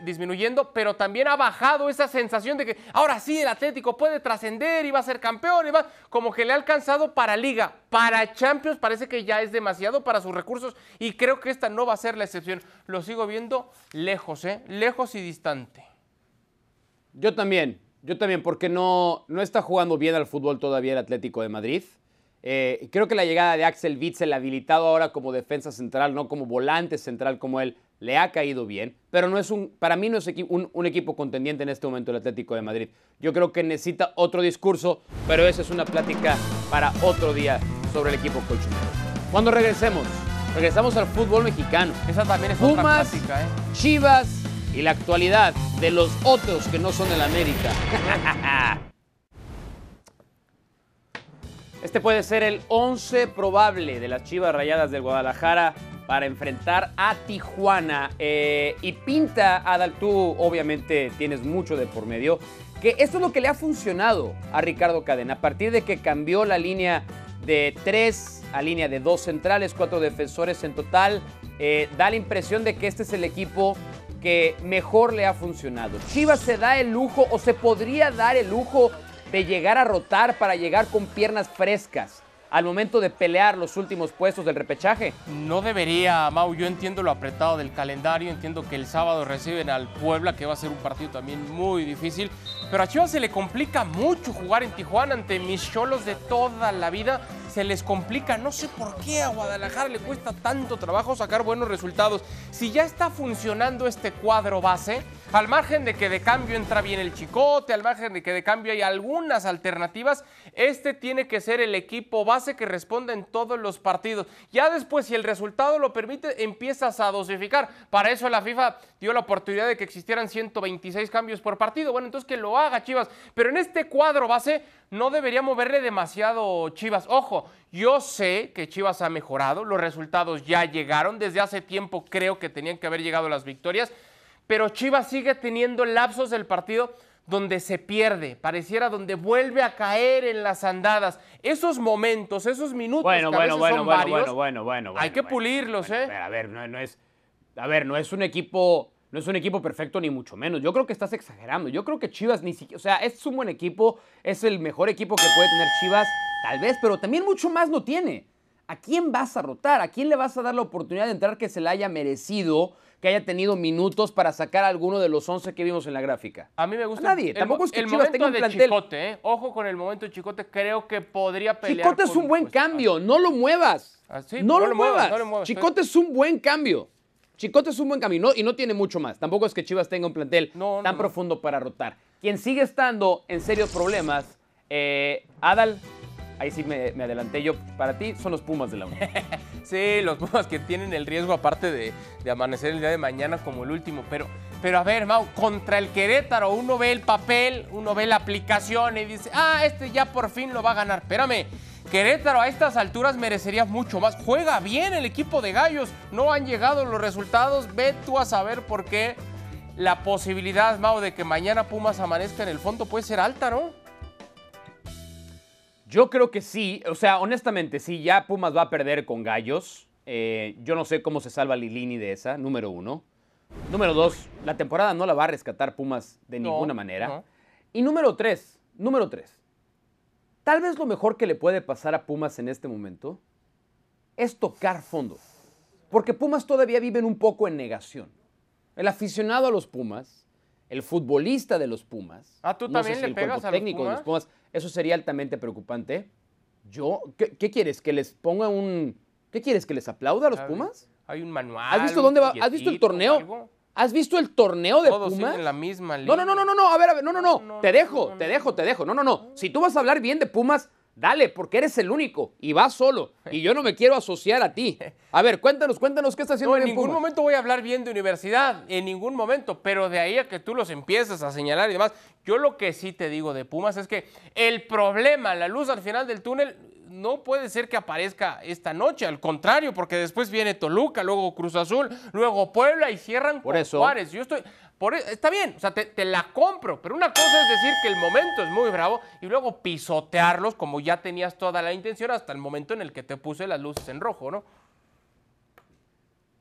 disminuyendo, pero también ha bajado esa sensación de que ahora sí el Atlético puede trascender y va a ser campeón y va, como que le ha alcanzado para Liga, para Champions parece que ya es demasiado para sus recursos y creo que esta no va a ser la excepción. Lo sigo viendo lejos, ¿eh? Lejos y distante. Yo también, yo también, porque no, no está jugando bien al fútbol todavía el Atlético de Madrid. Eh, creo que la llegada de Axel Witzel, habilitado ahora como defensa central, no como volante central como él, le ha caído bien, pero no es un, para mí no es equi- un, un equipo contendiente en este momento el Atlético de Madrid. Yo creo que necesita otro discurso, pero esa es una plática para otro día sobre el equipo colchonero. Cuando regresemos, regresamos al fútbol mexicano. Esa también es otra Pumas, plática, ¿eh? Chivas y la actualidad de los otros que no son del América. Este puede ser el 11 probable de las Chivas Rayadas del Guadalajara para enfrentar a Tijuana. Eh, y pinta, Adal, tú obviamente tienes mucho de por medio, que esto es lo que le ha funcionado a Ricardo Cadena. A partir de que cambió la línea de tres a línea de dos centrales, cuatro defensores en total, eh, da la impresión de que este es el equipo que mejor le ha funcionado. Chivas se da el lujo o se podría dar el lujo de llegar a rotar para llegar con piernas frescas al momento de pelear los últimos puestos del repechaje. No debería, Mau. Yo entiendo lo apretado del calendario, entiendo que el sábado reciben al Puebla, que va a ser un partido también muy difícil. Pero a Chivas se le complica mucho jugar en Tijuana ante mis cholos de toda la vida. Se les complica. No sé por qué a Guadalajara le cuesta tanto trabajo sacar buenos resultados. Si ya está funcionando este cuadro base, al margen de que de cambio entra bien el chicote, al margen de que de cambio hay algunas alternativas, este tiene que ser el equipo base que responda en todos los partidos. Ya después, si el resultado lo permite, empiezas a dosificar. Para eso la FIFA dio la oportunidad de que existieran 126 cambios por partido. Bueno, entonces que lo haga Chivas. Pero en este cuadro base no debería moverle demasiado Chivas. Ojo, yo sé que Chivas ha mejorado, los resultados ya llegaron. Desde hace tiempo creo que tenían que haber llegado las victorias pero Chivas sigue teniendo lapsos del partido donde se pierde, pareciera donde vuelve a caer en las andadas. Esos momentos, esos minutos bueno, que bueno, a veces bueno, son bueno, varios, bueno, bueno, bueno, hay bueno, que bueno. pulirlos, Bueno, ¿eh? A ver, no, no es, a ver, no es un equipo, no es un equipo perfecto ni mucho menos. Yo creo que estás exagerando. Yo creo que Chivas ni siquiera, o sea, es un buen equipo, es el mejor equipo que puede tener Chivas, tal vez, pero también mucho más no tiene. ¿A quién vas a rotar? ¿A quién le vas a dar la oportunidad de entrar que se la haya merecido, que haya tenido minutos para sacar a alguno de los 11 que vimos en la gráfica? A mí me gusta A nadie. el, Tampoco es que el Chivas momento tenga un de plantel. Chicote, ¿eh? Ojo con el momento de Chicote, creo que podría pelear Chicote es un buen pues, cambio, no lo muevas. Ah, sí, no, no lo lo muevas, muevas. no lo muevas, Chicote es un buen cambio. Chicote es un buen cambio y no, tiene mucho más. Tampoco es que Chivas tenga un plantel No, tan profundo para rotar. Quien sigue estando en serios problemas, eh, Adal, ahí sí me, adelanté yo, para ti son los Pumas de la UNAM. Sí, los Pumas que tienen el riesgo aparte de, de amanecer el día de mañana como el último. Pero, pero a ver, Mau, contra el Querétaro uno ve el papel, uno ve la aplicación y dice, ah, este ya por fin lo va a ganar. Espérame, Querétaro a estas alturas merecería mucho más. Juega bien el equipo de Gallos, no han llegado los resultados. Ve tú a saber por qué la posibilidad, Mau, de que mañana Pumas amanezca en el fondo puede ser alta, ¿no? Yo creo que sí, o sea, honestamente, sí, ya Pumas va a perder con Gallos. Eh, yo no sé cómo se salva Lilini de esa, número uno. Número dos, la temporada no la va a rescatar Pumas de No, ninguna manera. no. Y número tres, número tres. Tal vez lo mejor que le puede pasar a Pumas en este momento es tocar fondo. Porque Pumas todavía viven un poco en negación. El aficionado a los Pumas, el futbolista de los Pumas. Ah, ¿tú no sé también si le el pegas cuerpo a los técnico de los Pumas? Eso sería altamente preocupante. Yo, ¿qué, qué quieres? ¿Que les ponga un. ¿Qué quieres? ¿Que les aplauda a los Pumas? Hay un manual. ¿Has visto dónde va? ¿Has visto el torneo? ¿Has visto el torneo de Todos Pumas? la misma No, no, no, no, no, no, a ver, a ver, no, no, no, No, no, te dejo, no, te dejo, te dejo, no, no, no. Si tú vas a hablar bien de Pumas, dale, porque eres el único y vas solo. Y yo no me quiero asociar a ti. A ver, cuéntanos, cuéntanos qué está haciendo No, en ningún Pumas. momento voy a hablar bien de universidad, en ningún momento, pero de ahí a que tú los empieces a señalar y demás, yo lo que sí te digo de Pumas es que el problema, la luz al final del túnel, no puede ser que aparezca esta noche, al contrario, porque después viene Toluca, luego Cruz Azul, luego Puebla y cierran Por con eso. Juárez. Yo estoy, por, e- está bien, o sea, te, te la compro, pero una cosa es decir que el momento es muy bravo y luego pisotearlos como ya tenías toda la intención hasta el momento en el que te puse las luces en rojo, ¿no?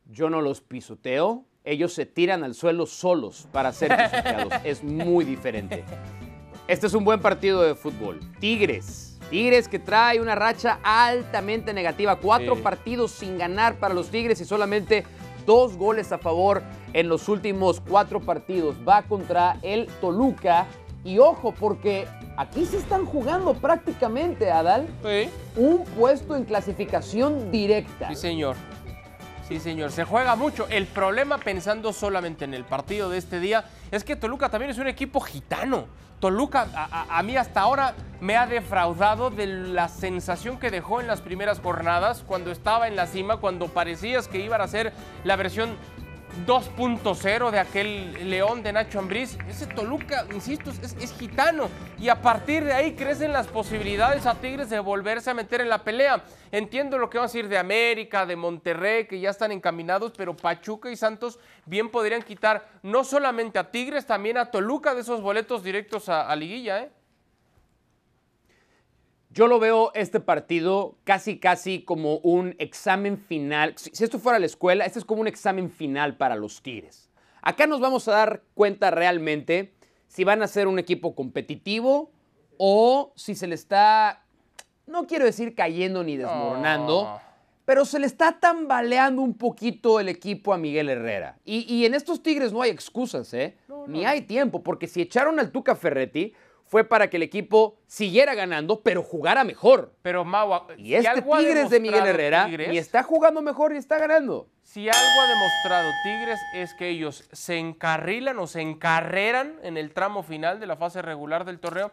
Yo no los pisoteo, ellos se tiran al suelo solos para ser pisoteados. es muy diferente. Este es un buen partido de fútbol. Tigres. Tigres que trae una racha altamente negativa. Cuatro Sí. partidos sin ganar para los Tigres y solamente dos goles a favor en los últimos cuatro partidos. Va contra el Toluca. Y ojo, porque aquí se están jugando prácticamente, Adal, Sí. un puesto en clasificación directa. Sí, señor. Sí, señor. Se juega mucho. El problema, pensando solamente en el partido de este día, es que Toluca también es un equipo gitano. Toluca, a, a- mí hasta ahora me ha defraudado de la sensación que dejó en las primeras jornadas, cuando estaba en la cima, cuando parecías que iban a ser la versión 2.0 de aquel León de Nacho Ambriz. Ese Toluca, insisto, es, gitano. Y a partir de ahí crecen las posibilidades a Tigres de volverse a meter en la pelea. Entiendo lo que va a decir de América, de Monterrey, que ya están encaminados, pero Pachuca y Santos bien podrían quitar no solamente a Tigres, también a Toluca de esos boletos directos a, a Liguilla, ¿eh? Yo lo veo este partido casi, casi como un examen final. Si esto fuera la escuela, este es como un examen final para los Tigres. Acá nos vamos a dar cuenta realmente si van a ser un equipo competitivo o si se le está, no quiero decir cayendo ni desmoronando, No. pero se le está tambaleando un poquito el equipo a Miguel Herrera. Y, y en estos Tigres no hay excusas, ¿eh? Ni hay tiempo, porque si echaron al Tuca Ferretti fue para que el equipo siguiera ganando, pero jugara mejor. Pero Mau, y este Tigres de Miguel Herrera ni está jugando mejor ni está ganando. Si algo ha demostrado Tigres es que ellos se encarrilan o se encarreran en el tramo final de la fase regular del torneo.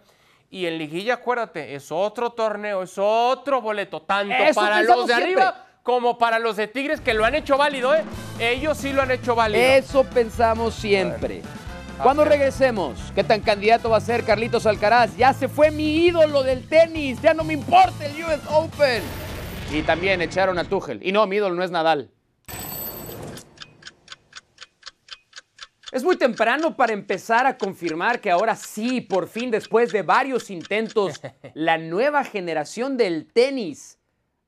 Y en liguilla, acuérdate, es otro torneo, es otro boleto, tanto para los de arriba como para los de Tigres que lo han hecho válido, ¿eh? Ellos sí lo han hecho válido. Eso pensamos siempre. Cuando regresemos, ¿qué tan candidato va a ser Carlitos Alcaraz? Ya se fue mi ídolo del tenis, ya no me importa el US Open. Y también echaron a Tuchel. Y no, mi ídolo no es Nadal. Es muy temprano para empezar a confirmar que ahora sí, por fin, después de varios intentos, la nueva generación del tenis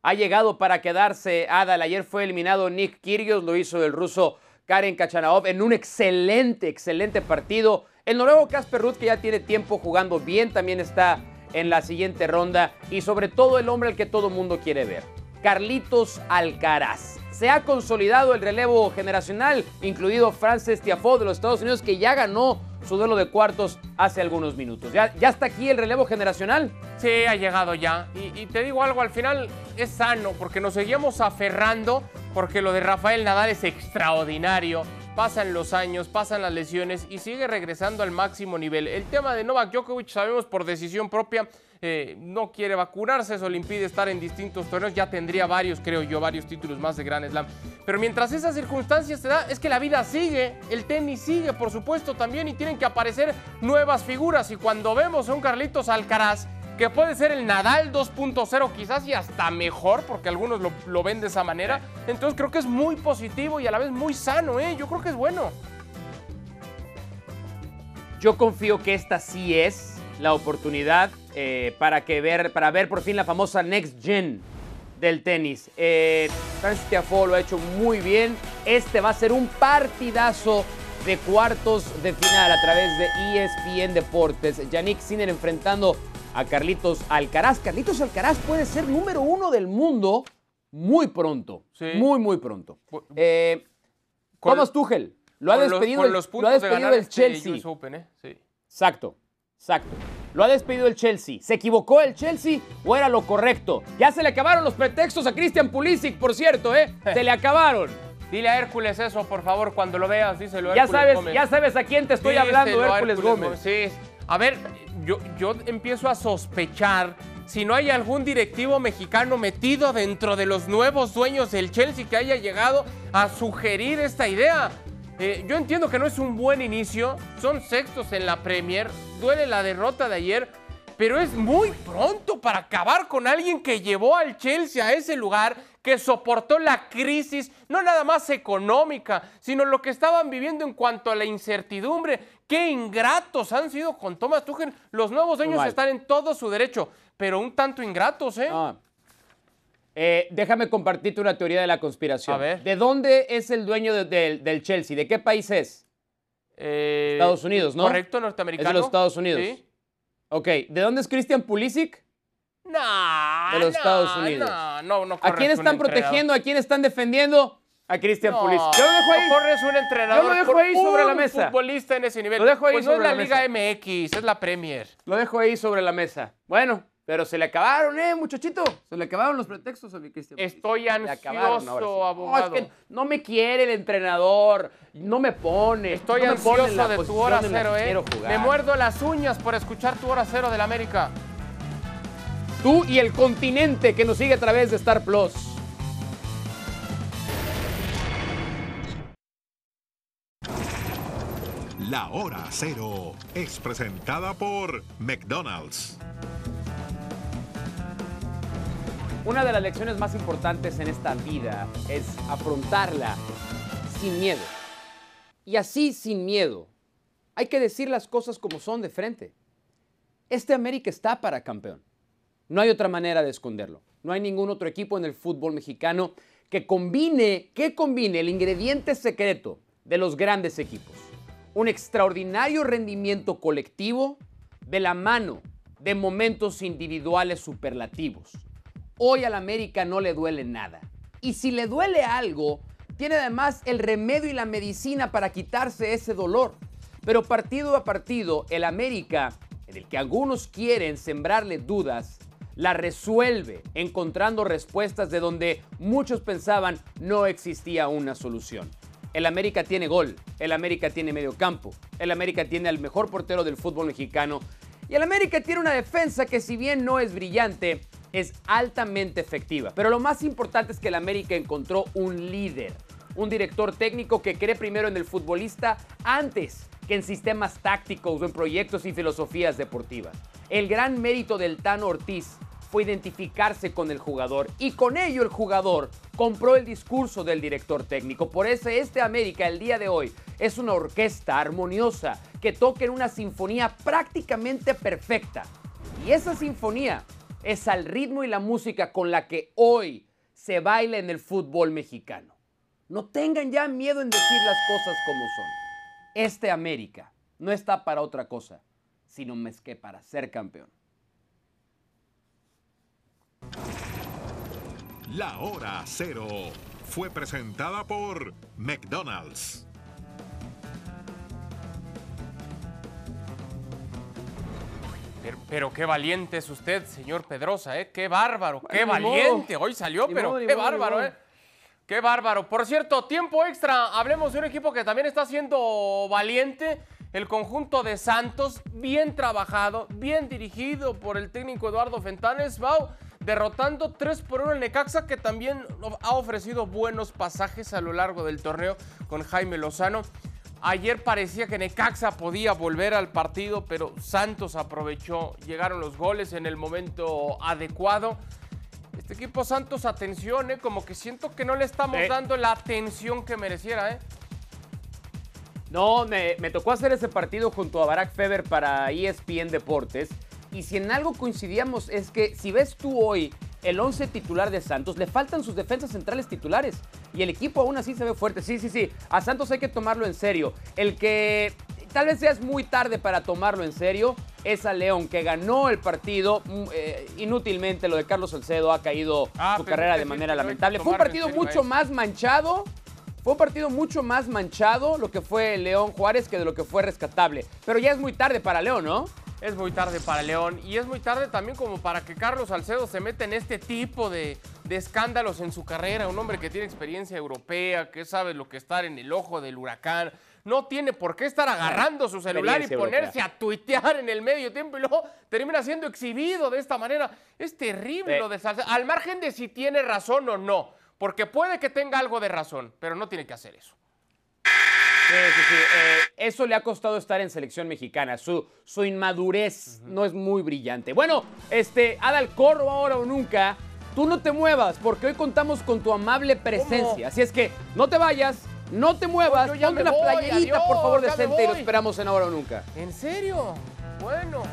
ha llegado para quedarse. Adal, ayer fue eliminado Nick Kyrgios, lo hizo el ruso Karen Kachanov en un excelente, excelente partido. El noruego Casper Ruth, que ya tiene tiempo jugando bien, también está en la siguiente ronda. Y sobre todo el hombre al que todo mundo quiere ver, Carlitos Alcaraz. Se ha consolidado el relevo generacional, incluido Frances Tiafoe de los Estados Unidos, que ya ganó su duelo de cuartos hace algunos minutos. ¿Ya, ya está aquí el relevo generacional? Sí, ha llegado ya. Y, te digo algo, al final es sano, porque nos seguíamos aferrando, porque lo de Rafael Nadal es extraordinario. Pasan los años, pasan las lesiones y sigue regresando al máximo nivel. El tema de Novak Djokovic, sabemos por decisión propia, eh, no quiere vacunarse, eso le impide estar en distintos torneos. Ya tendría varios, creo yo, varios títulos más de Grand Slam. Pero mientras esas circunstancias se da, es que la vida sigue, el tenis sigue, por supuesto, también, y tienen que aparecer nuevas figuras. Y cuando vemos a un Carlitos Alcaraz, que puede ser el Nadal 2.0 quizás y hasta mejor, porque algunos lo, lo, ven de esa manera. Entonces creo que es muy positivo y a la vez muy sano, ¿eh? Yo creo que es bueno. Yo confío que esta sí es la oportunidad eh, para, que ver, para ver por fin la famosa Next Gen del tenis. Eh, Francis Tiafoe lo ha hecho muy bien. Este va a ser un partidazo de cuartos de final a través de ESPN Deportes. Yannick Sinner enfrentando a Carlitos Alcaraz. Carlitos Alcaraz puede ser número uno del mundo muy pronto. Sí. Muy, muy pronto. Eh, Thomas Tuchel lo ha despedido, los, los lo ha despedido de el Chelsea. Open, ¿eh? sí. Exacto, exacto. Lo ha despedido el Chelsea. ¿Se equivocó el Chelsea o era lo correcto? Ya se le acabaron los pretextos a Christian Pulisic, por cierto, ¿eh? Se le acabaron. Dile a Hércules eso, por favor, cuando lo veas, díselo a ya Hércules sabes, Gómez. Ya sabes a quién te estoy Díselo hablando, Hércules, Gómez. Sí. A ver, yo, empiezo a sospechar si no hay algún directivo mexicano metido dentro de los nuevos dueños del Chelsea que haya llegado a sugerir esta idea. Eh, yo entiendo que no es un buen inicio, son sextos en la Premier, duele la derrota de ayer, pero es muy pronto para acabar con alguien que llevó al Chelsea a ese lugar, que soportó la crisis, no nada más económica, sino lo que estaban viviendo en cuanto a la incertidumbre. Qué ingratos han sido con Thomas Tuchel. Los nuevos dueños mal. están en todo su derecho, pero un tanto ingratos, ¿eh? Ah. Eh, déjame compartirte una teoría de la conspiración. A ver. ¿De dónde es el dueño de- de- del Chelsea? ¿De qué país es? Eh, Estados Unidos, ¿no? Correcto, Es norteamericano. de los Estados Unidos. Sí. Ok, ¿de dónde es Christian Pulisic? No, De los no, Estados Unidos. No, no, no ¿A quién están protegiendo? ¿A quién están defendiendo? A Christian No, Pulisic. Yo lo dejo ahí. no corres un entrenador. Yo lo dejo ahí sobre la un mesa. futbolista en ese nivel. Lo dejo ahí pues no es sobre la, la Liga mesa. MX, es la Premier. Lo dejo ahí sobre la mesa. Bueno, pero se le acabaron, ¿eh, muchachito? Se le acabaron los pretextos a mi Christian Pulisic. Estoy acabaron ansioso, ahora sí. abogado. No, es que no me quiere el entrenador. No me pone. Estoy no pone ansioso la de tu hora cero, ¿eh? quiero jugar. Me muerdo las uñas por escuchar tu hora cero del América. Tú y el continente que nos sigue a través de Star Plus. La hora cero es presentada por McDonald's. Una de las lecciones más importantes en esta vida es afrontarla sin miedo. Y así sin miedo. Hay que decir las cosas como son de frente. Este América está para campeón. No hay otra manera de esconderlo. No hay ningún otro equipo en el fútbol mexicano que combine, que combine el ingrediente secreto de los grandes equipos. Un extraordinario rendimiento colectivo de la mano de momentos individuales superlativos. Hoy al América no le duele nada. Y si le duele algo, tiene además el remedio y la medicina para quitarse ese dolor. Pero partido a partido, el América en el que algunos quieren sembrarle dudas, la resuelve encontrando respuestas de donde muchos pensaban no existía una solución. El América tiene gol, el América tiene medio campo, el América tiene al mejor portero del fútbol mexicano y el América tiene una defensa que si bien no es brillante, es altamente efectiva. Pero lo más importante es que el América encontró un líder, un director técnico que cree primero en el futbolista antes que en sistemas tácticos o en proyectos y filosofías deportivas. El gran mérito del Tano Ortiz fue identificarse con el jugador y con ello el jugador compró el discurso del director técnico. Por eso este América el día de hoy es una orquesta armoniosa que toca en una sinfonía prácticamente perfecta. Y esa sinfonía es al ritmo y la música con la que hoy se baila en el fútbol mexicano. No tengan ya miedo en decir las cosas como son. Este América no está para otra cosa, sino más que para ser campeón. La hora cero fue presentada por McDonald's. Pero, pero qué valiente es usted, señor Pedrosa, ¿eh? Qué bárbaro, qué Bueno, valiente. Hoy salió, Ni pero modo, qué modo, bárbaro. ¿eh? Qué bárbaro. Por cierto, tiempo extra. Hablemos de un equipo que también está siendo valiente. El conjunto de Santos, bien trabajado, bien dirigido por el técnico Eduardo Fentanes, Bau, derrotando 3 por 1 el Necaxa, que también ha ofrecido buenos pasajes a lo largo del torneo con Jaime Lozano. Ayer parecía que Necaxa podía volver al partido, pero Santos aprovechó, llegaron los goles en el momento adecuado. Este equipo Santos, atención, ¿eh? como que siento que no le estamos dando la atención que mereciera. ¿eh? No, me, me tocó hacer ese partido junto a Barack Feber para ESPN Deportes. Y si en algo coincidíamos es que si ves tú hoy el 11 titular de Santos, le faltan sus defensas centrales titulares. Y el equipo aún así se ve fuerte. Sí, sí, sí. A Santos hay que tomarlo en serio. El que tal vez sea es muy tarde para tomarlo en serio es a León, que ganó el partido mm, eh, inútilmente. Lo de Carlos Salcedo ha caído Ah, su carrera de manera lamentable. Fue un partido mucho más manchado. Fue un partido mucho más manchado lo que fue León Juárez que de lo que fue rescatable. Pero ya es muy tarde para León, ¿no? Es muy tarde para León y es muy tarde también como para que Carlos Salcedo se meta en este tipo de, de escándalos en su carrera. Un hombre que tiene experiencia europea, que sabe lo que estar en el ojo del huracán. No tiene por qué estar agarrando su celular y ponerse europea. a tuitear en el medio tiempo y luego termina siendo exhibido de esta manera. Es terrible Sí. lo de Salcedo. Al margen de si tiene razón o no, porque puede que tenga algo de razón, pero no tiene que hacer eso. Sí, sí, sí. Eh, eso le ha costado estar en selección mexicana. Su, su inmadurez no es muy brillante. Bueno, este, Adal Corro ahora o nunca. Tú no te muevas porque hoy contamos con tu amable presencia. Así es que no te vayas, no te muevas. No, Ponte una voy, playerita, adiós, por favor, decente y lo esperamos en ahora o nunca. ¿En serio? Bueno.